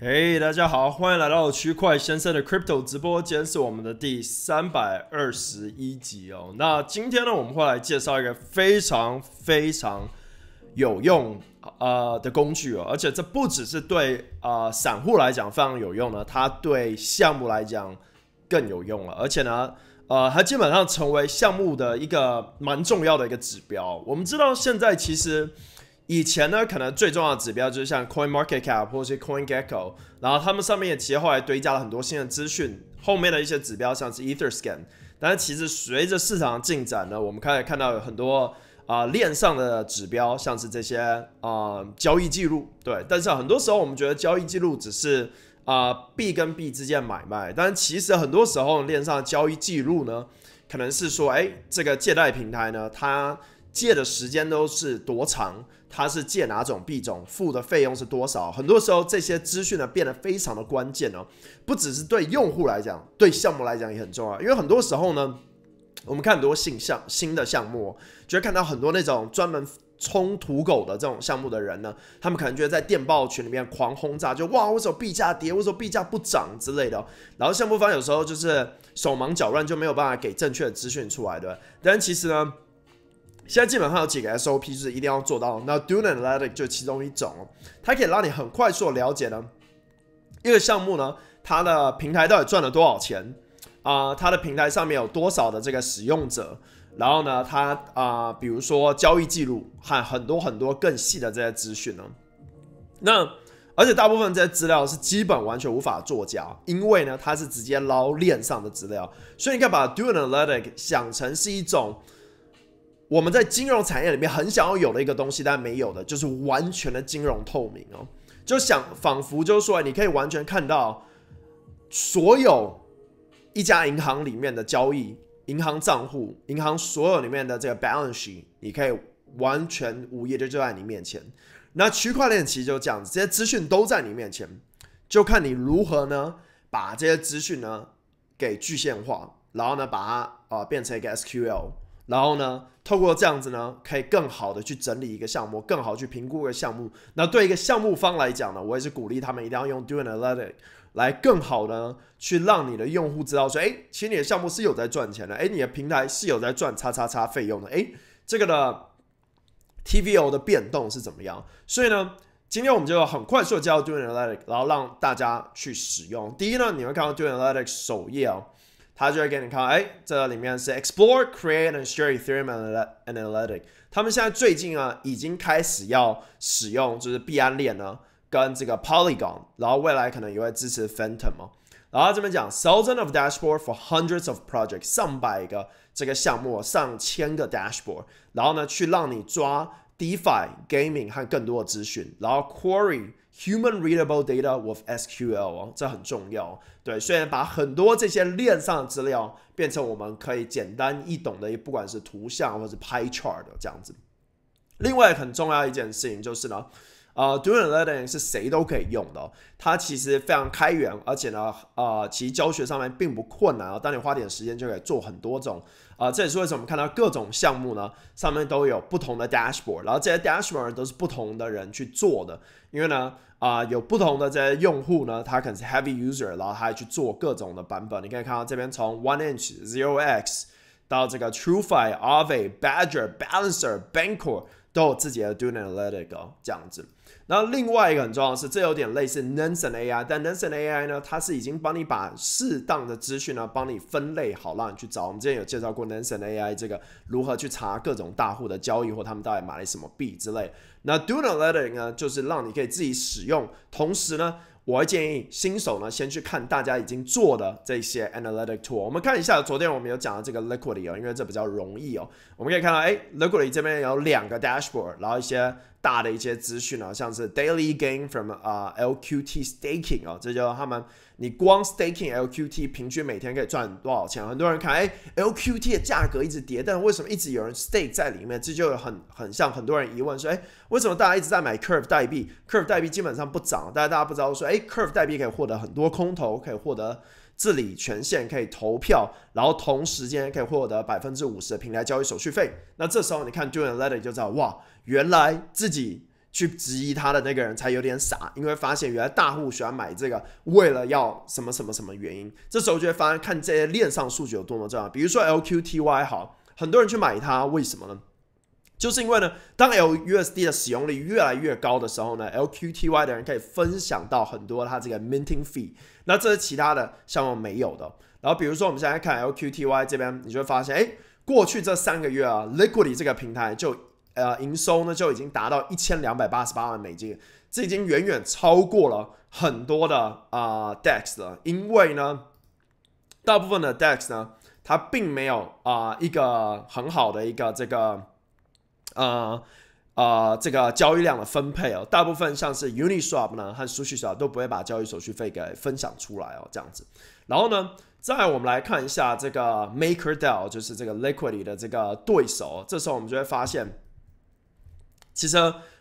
嘿，大家好，欢迎来到区块先生的 Crypto 直播间，是我们的第三百二十一集哦。那今天呢，我们会来介绍一个非常非常有用呃的工具哦，而且这不只是对呃散户来讲非常有用呢，它对项目来讲更有用了，而且呢，呃，它基本上成为项目的一个蛮重要的一个指标。我们知道现在其实。以前呢，可能最重要的指标就是像 Coin Market Cap 或是 Coin Gecko，然后他们上面也其实后来堆加了很多新的资讯。后面的一些指标像是 EtherScan，但是其实随着市场进展呢，我们开始看到有很多啊链上的指标，像是这些啊交易记录。对，但是很多时候我们觉得交易记录只是啊币跟币之间买卖，但是其实很多时候链上交易记录呢，可能是说，哎，这个借贷平台呢，它借的时间都是多长。它是借哪种币种，付的费用是多少？很多时候这些资讯呢变得非常的关键哦，不只是对用户来讲，对项目来讲也很重要。因为很多时候呢，我们看很多新项新的项目，就会看到很多那种专门冲土狗的这种项目的人呢，他们可能就会在电报群里面狂轰炸，就哇，为什么币价跌？为什么币价不涨之类的。然后项目方有时候就是手忙脚乱，就没有办法给正确的资讯出来，对但其实呢。现在基本上有几个 SOP 是一定要做到，那 Do Analytic 就其中一种，它可以让你很快速的了解呢一个项目呢，它的平台到底赚了多少钱啊？它的平台上面有多少的这个使用者？然后呢，它啊，比如说交易记录和很多很多更细的这些资讯呢。那而且大部分这些资料是基本完全无法作假，因为呢，它是直接捞链上的资料，所以你可以把 Do Analytic 想成是一种。我们在金融产业里面很想要有的一个东西，但没有的，就是完全的金融透明哦。就想仿佛就是说，你可以完全看到所有一家银行里面的交易、银行账户、银行所有里面的这个 balance sheet，你可以完全无页的就在你面前。那区块链其实就这样子，这些资讯都在你面前，就看你如何呢把这些资讯呢给具象化，然后呢把它啊变成一个 SQL。然后呢，透过这样子呢，可以更好的去整理一个项目，更好去评估一个项目。那对一个项目方来讲呢，我也是鼓励他们一定要用 Do Analytic 来更好的去让你的用户知道说，哎，其实你的项目是有在赚钱的，哎，你的平台是有在赚叉叉叉费用的，哎，这个的 TVO 的变动是怎么样？所以呢，今天我们就很快速的介绍 Do Analytic，然后让大家去使用。第一呢，你会看到 Do Analytic 首页哦。他就会给你看，哎，这里面是 Explore, Create and Share Ethereum Analytic。他们现在最近啊，已经开始要使用就是币安链呢，跟这个 Polygon，然后未来可能也会支持 Phantom。然后这边讲 Thousands of Dashboard for Hundreds of Projects，上百个这个项目，上千个 Dashboard，然后呢，去让你抓 DeFi Gaming 和更多的资讯，然后 Query。Human readable data with SQL 哦，这很重要。对，虽然把很多这些链上的资料变成我们可以简单易懂的，不管是图像或者是 pie chart 这样子。另外很重要一件事情就是呢。呃，Doing Learning 是谁都可以用的，它其实非常开源，而且呢，呃，其实教学上面并不困难啊。当你花点时间就可以做很多种，啊，这也是为什么我们看到各种项目呢，上面都有不同的 dashboard，然后这些 dashboard 都是不同的人去做的，因为呢，啊，有不同的这些用户呢，他可能是 heavy user，然后他去做各种的版本。你可以看到这边从 One Inch、Zero X 到这个 TrueFi、Aave、Badger、Balancer、Bancor 都有自己的 Doing Analytic 这样子。然后另外一个很重要的是，这有点类似 Nansen AI，但 Nansen AI 呢，它是已经帮你把适当的资讯呢，帮你分类好，让你去找。我们之前有介绍过 Nansen AI 这个如何去查各种大户的交易或他们到底买了什么币之类。那 Do Analytic 呢，就是让你可以自己使用，同时呢。我会建议新手呢，先去看大家已经做的这些 analytic tool。我们看一下，昨天我们有讲的这个 Liquidity 哦，因为这比较容易哦。我们可以看到，哎，Liquidity 这边有两个 dashboard，然后一些大的一些资讯啊，像是 daily gain from 啊 LQT staking 啊，这就他们。你光 staking LQT 平均每天可以赚多少钱？很多人看，哎，LQT 的价格一直跌，但为什么一直有人 stake 在里面？这就很很像很多人疑问说，哎，为什么大家一直在买 Curve 代币？Curve 代币基本上不涨，但是大家不知道说，哎，Curve 代币可以获得很多空投，可以获得治理权限，可以投票，然后同时间可以获得百分之五十的平台交易手续费。那这时候你看 Doing Letter 就知道，哇，原来自己。去质疑他的那个人才有点傻，因为发现原来大户喜欢买这个，为了要什么什么什么原因。这时候就会发现看这些链上数据有多么重要。比如说 LQTY 好，很多人去买它，为什么呢？就是因为呢，当 LUSD 的使用率越来越高的时候呢，LQTY 的人可以分享到很多它这个 minting fee。那这是其他的项目没有的。然后比如说我们现在看 LQTY 这边，你就会发现，哎，过去这三个月啊，Liquidity 这个平台就呃营收呢就已经达到一千两百八十八万美金，这已经远远超过了很多的啊 DEX 了。因为呢，大部分的 DEX 呢，它并没有啊一个很好的一个这个。呃呃，这个交易量的分配哦，大部分像是 Uniswap 呢和 SushiSwap 都不会把交易手续费给分享出来哦，这样子。然后呢，再我们来看一下这个 MakerDAO，就是这个 Liquidity 的这个对手。这时候我们就会发现，其实。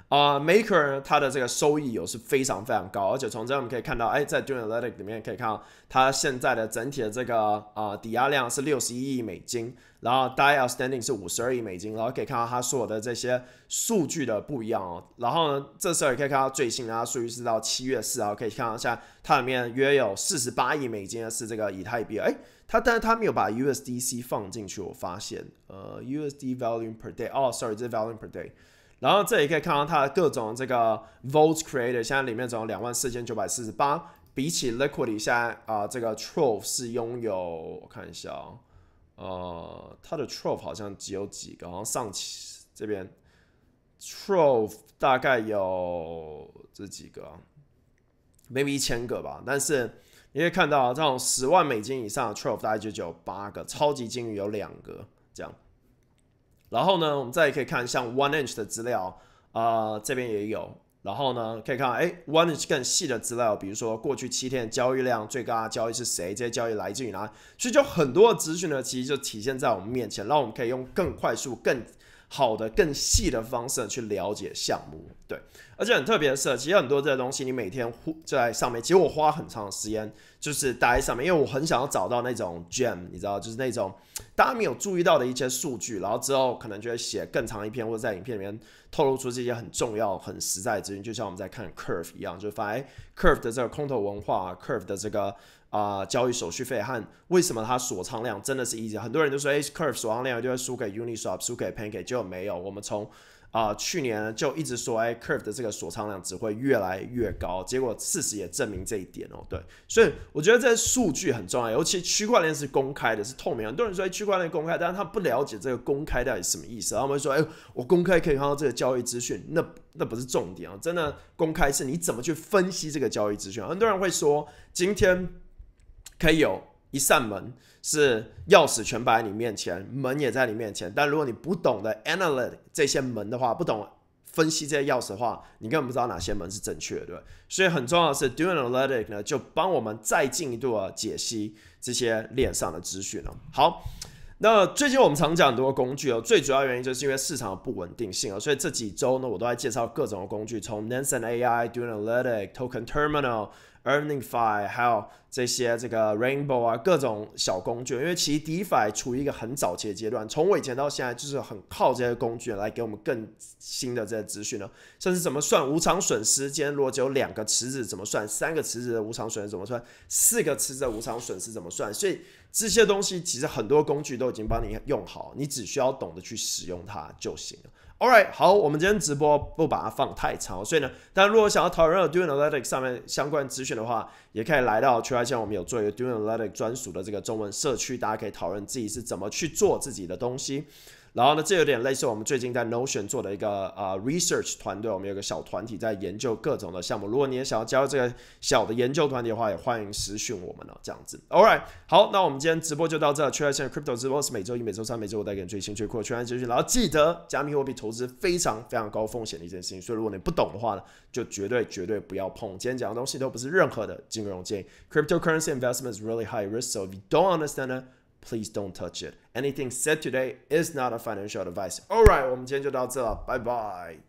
啊，Maker 它的这个收益有是非常非常高，而且从这我们可以看到，哎，在 d u r a l e t i c 里面可以看到它现在的整体的这个啊抵押量是六十一亿美金，然后 Die Outstanding 是五十二亿美金，然后可以看到它所有的这些数据的不一样哦。然后呢，这时候也可以看到最新的数据是到七月四号，可以看到像它里面约有四十八亿美金的是这个以太币，哎，它但是它没有把 USDC 放进去，我发现，呃，USD Volume per Day，哦，Sorry，这是 Volume per Day。然后这里可以看到它的各种这个 votes created，现在里面总有两万四千九百四十八，比起 Liquidy 现在啊这个 trove 是拥有，我看一下哦，呃，它的 trove 好像只有几个，好像上期这边 trove 大概有这几个，maybe 一千个吧，但是你可以看到这种十万美金以上的 trove 大概就只有八个，超级金鱼有两个这样。然后呢，我们再可以看像 One Inch 的资料，啊，这边也有。然后呢，可以看，哎，One Inch 更细的资料，比如说过去七天的交易量最高的交易是谁，这些交易来自于哪里，所以就很多的资讯呢，其实就体现在我们面前，让我们可以用更快速、更好的、更细的方式去了解项目。对，而且很特别的是，其实很多这些东西，你每天在上面，其实我花很长的时间，就是待在上面，因为我很想要找到那种 gem，你知道，就是那种。大家没有注意到的一些数据，然后之后可能就会写更长一篇，或者在影片里面透露出这些很重要、很实在的资讯，就像我们在看 Curve 一样，就发现 Curve 的这个空头文化，Curve 的这个啊交易手续费和为什么它锁仓量真的是 easy，很多人都说，哎，Curve 锁仓量就会输给 Uniswap，输给 Pancake，结果没有，我们从啊，去年就一直说，哎，Curve 的这个锁仓量只会越来越高，结果事实也证明这一点哦。对，所以我觉得这些数据很重要，尤其区块链是公开的，是透明。很多人说区块链公开，但是他不了解这个公开到底什么意思。他们说，哎，我公开可以看到这个交易资讯，那那不是重点啊，真的公开是你怎么去分析这个交易资讯。很多人会说，今天可以有一扇门。是钥匙全摆在你面前，门也在你面前。但如果你不懂得 analyze 这些门的话，不懂分析这些钥匙的话，你根本不知道哪些门是正确的，对？所以很重要的是，doing analytic 呢，就帮我们再进一步的解析这些链上的资讯了。好，那最近我们常讲很多工具哦，最主要原因就是因为市场的不稳定性啊，所以这几周呢，我都在介绍各种的工具，从 Nansen AI、doing analytic、Token Terminal。EarningFi 还有这些这个 Rainbow 啊，各种小工具，因为其实 DeFi 处于一个很早期的阶段，从我以前到现在，就是很靠这些工具来给我们更新的这些资讯了。甚至怎么算无偿损失？今天如果只有两个池子怎么算？三个池子的无偿损失怎么算？四个池子的无偿损失怎么算？所以这些东西其实很多工具都已经帮你用好，你只需要懂得去使用它就行了。All right，好，我们今天直播不把它放太长，所以呢，大家如果想要讨论 Doing Analytics 上面相关资讯的话，也可以来到区块链，我们有做一个 Doing Analytics 专属的这个中文社区，大家可以讨论自己是怎么去做自己的东西。然后呢，这有点类似我们最近在 Notion 做的一个呃 research 团队，我们有个小团体在研究各种的项目。如果你也想要加入这个小的研究团体的话，也欢迎私讯我们哦。这样子，All right，好，那我们今天直播就到这。区块链 Crypto 直播是每周一、每周三、每周五带给你最新最酷的区块链资讯。然后记得，加密货币投资非常非常高风险的一件事情，所以如果你不懂的话呢，就绝对绝对不要碰。今天讲的东西都不是任何的金融建议。Cryptocurrency investment is really high risk, so if you don't understand it. please don't touch it. Anything said today is not a financial advice. Alright，我们今天就到这了，拜拜。